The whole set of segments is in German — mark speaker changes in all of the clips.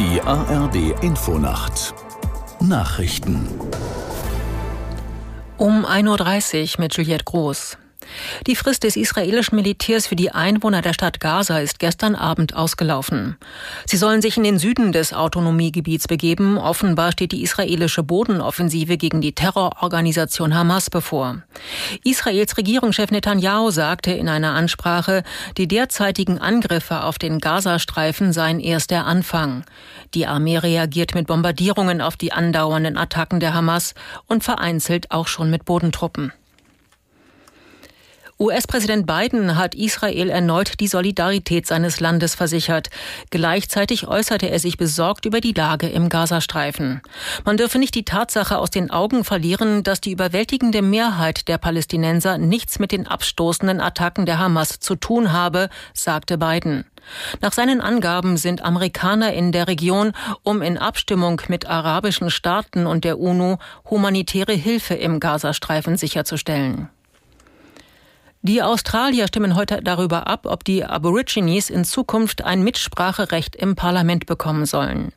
Speaker 1: Die ARD Infonacht Nachrichten
Speaker 2: um 1.30 Uhr mit Juliette Groß. Die Frist des israelischen Militärs für die Einwohner der Stadt Gaza ist gestern Abend ausgelaufen. Sie sollen sich in den Süden des Autonomiegebiets begeben. Offenbar steht die israelische Bodenoffensive gegen die Terrororganisation Hamas bevor. Israels Regierungschef Netanyahu sagte in einer Ansprache, die derzeitigen Angriffe auf den Gazastreifen seien erst der Anfang. Die Armee reagiert mit Bombardierungen auf die andauernden Attacken der Hamas und vereinzelt auch schon mit Bodentruppen. US-Präsident Biden hat Israel erneut die Solidarität seines Landes versichert. Gleichzeitig äußerte er sich besorgt über die Lage im Gazastreifen. Man dürfe nicht die Tatsache aus den Augen verlieren, dass die überwältigende Mehrheit der Palästinenser nichts mit den abstoßenden Attacken der Hamas zu tun habe, sagte Biden. Nach seinen Angaben sind Amerikaner in der Region, um in Abstimmung mit arabischen Staaten und der UNO humanitäre Hilfe im Gazastreifen sicherzustellen. Die Australier stimmen heute darüber ab, ob die Aborigines in Zukunft ein Mitspracherecht im Parlament bekommen sollen.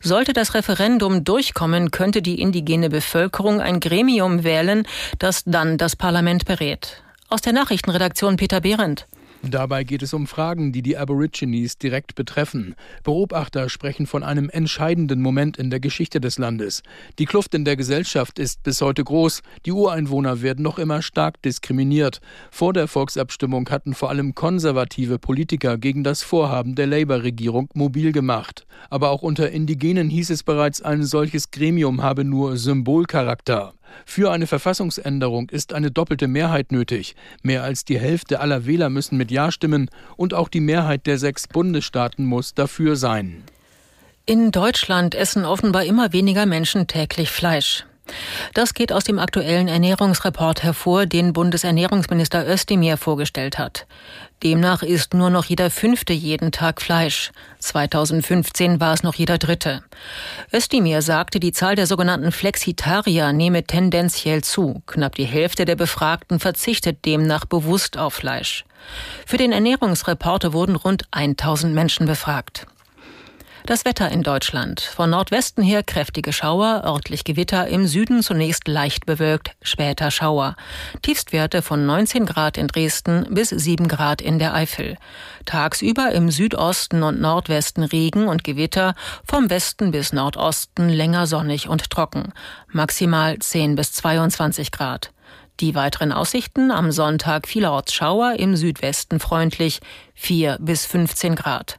Speaker 2: Sollte das Referendum durchkommen, könnte die indigene Bevölkerung ein Gremium wählen, das dann das Parlament berät. Aus der Nachrichtenredaktion Peter Behrendt.
Speaker 3: Dabei geht es um Fragen, die die Aborigines direkt betreffen. Beobachter sprechen von einem entscheidenden Moment in der Geschichte des Landes. Die Kluft in der Gesellschaft ist bis heute groß. Die Ureinwohner werden noch immer stark diskriminiert. Vor der Volksabstimmung hatten vor allem konservative Politiker gegen das Vorhaben der Labour-Regierung mobil gemacht. Aber auch unter Indigenen hieß es bereits, ein solches Gremium habe nur Symbolcharakter. Für eine Verfassungsänderung ist eine doppelte Mehrheit nötig. Mehr als die Hälfte aller Wähler müssen mit Ja stimmen und auch die Mehrheit der sechs Bundesstaaten muss dafür sein.
Speaker 2: In Deutschland essen offenbar immer weniger Menschen täglich Fleisch. Das geht aus dem aktuellen Ernährungsreport hervor, den Bundesernährungsminister Özdemir vorgestellt hat. Demnach isst nur noch jeder Fünfte jeden Tag Fleisch. 2015 war es noch jeder Dritte. Özdemir sagte, die Zahl der sogenannten Flexitarier nehme tendenziell zu. Knapp die Hälfte der Befragten verzichtet demnach bewusst auf Fleisch. Für den Ernährungsreporter wurden rund 1000 Menschen befragt. Das Wetter in Deutschland. Von Nordwesten her kräftige Schauer, örtlich Gewitter, im Süden zunächst leicht bewölkt, später Schauer. Tiefstwerte von 19 Grad in Dresden bis 7 Grad in der Eifel. Tagsüber im Südosten und Nordwesten Regen und Gewitter, vom Westen bis Nordosten länger sonnig und trocken. Maximal 10 bis 22 Grad. Die weiteren Aussichten am Sonntag vielerorts Schauer, im Südwesten freundlich 4 bis 15 Grad.